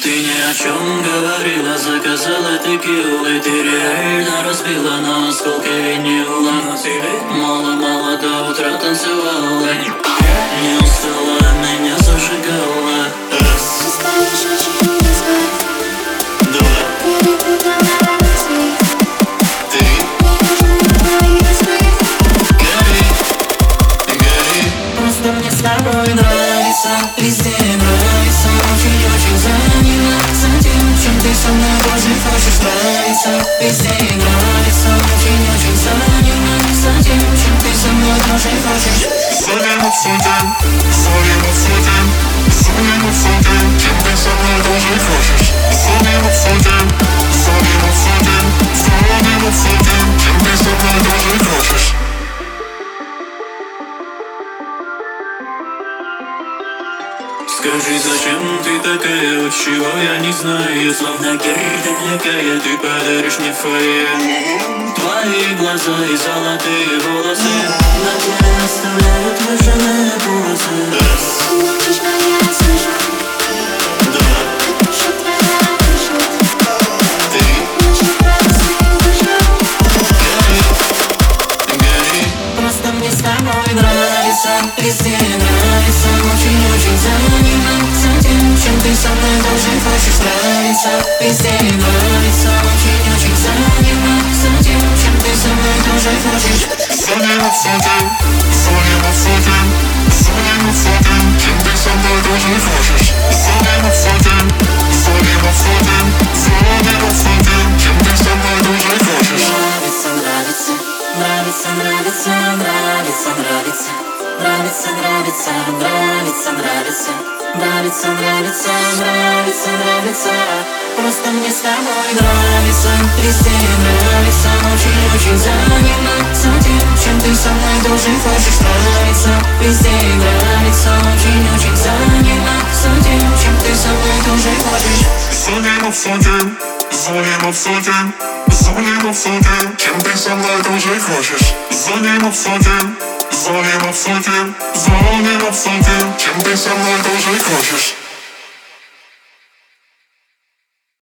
Ты ни о чем говорила, заказала текилы Ты реально разбила на осколки винила. Но тебе мало-мало до утра танцевала. Не устала, меня зажигала. Раз, два, три Гори, гори. Просто мне с тобой нравится Везде со мной тоже хочешь нравиться Везде нравится Очень-очень заниматься тем, чем ты со мной тоже хочешь Заниматься тем, заниматься тем, заниматься тем, чем ты со мной тоже хочешь Скажи, зачем ты такая, от чего я не знаю Словно гирь далекая, ты подаришь мне фойе Твои глаза и золотые волосы. На теле оставляют выжженные полосы. Три Гори, гори Просто мне с тобой нравится. Везде со мной тоже хочешь нравиться Везде нравится Очень-очень заниматься тем, чем ты со мной тоже хочешь Заниматься тем, заниматься тем, заниматься тем, чем ты со мной тоже хочешь Заниматься тем, заниматься тем, заниматься тем, чем ты со мной тоже хочешь. Нравится, нравится, нравится, нравится, нравится, нравится Нравится, нравится, нравится, нравится Нравится, нравится, нравится, нравится. Просто мне с тобой нравится. Везде нравится. Очень-очень заниматься тем, чем ты со мной тоже хочешь нравиться? Везде нравится. Очень-очень заниматься тем, чем ты со мной тоже хочешь? Заниматься тем, заниматься тем, заниматься тем, чем ты со мной тоже хочешь? Заниматься тем, заниматься тем, заниматься тем, чем ты со мной тоже хочешь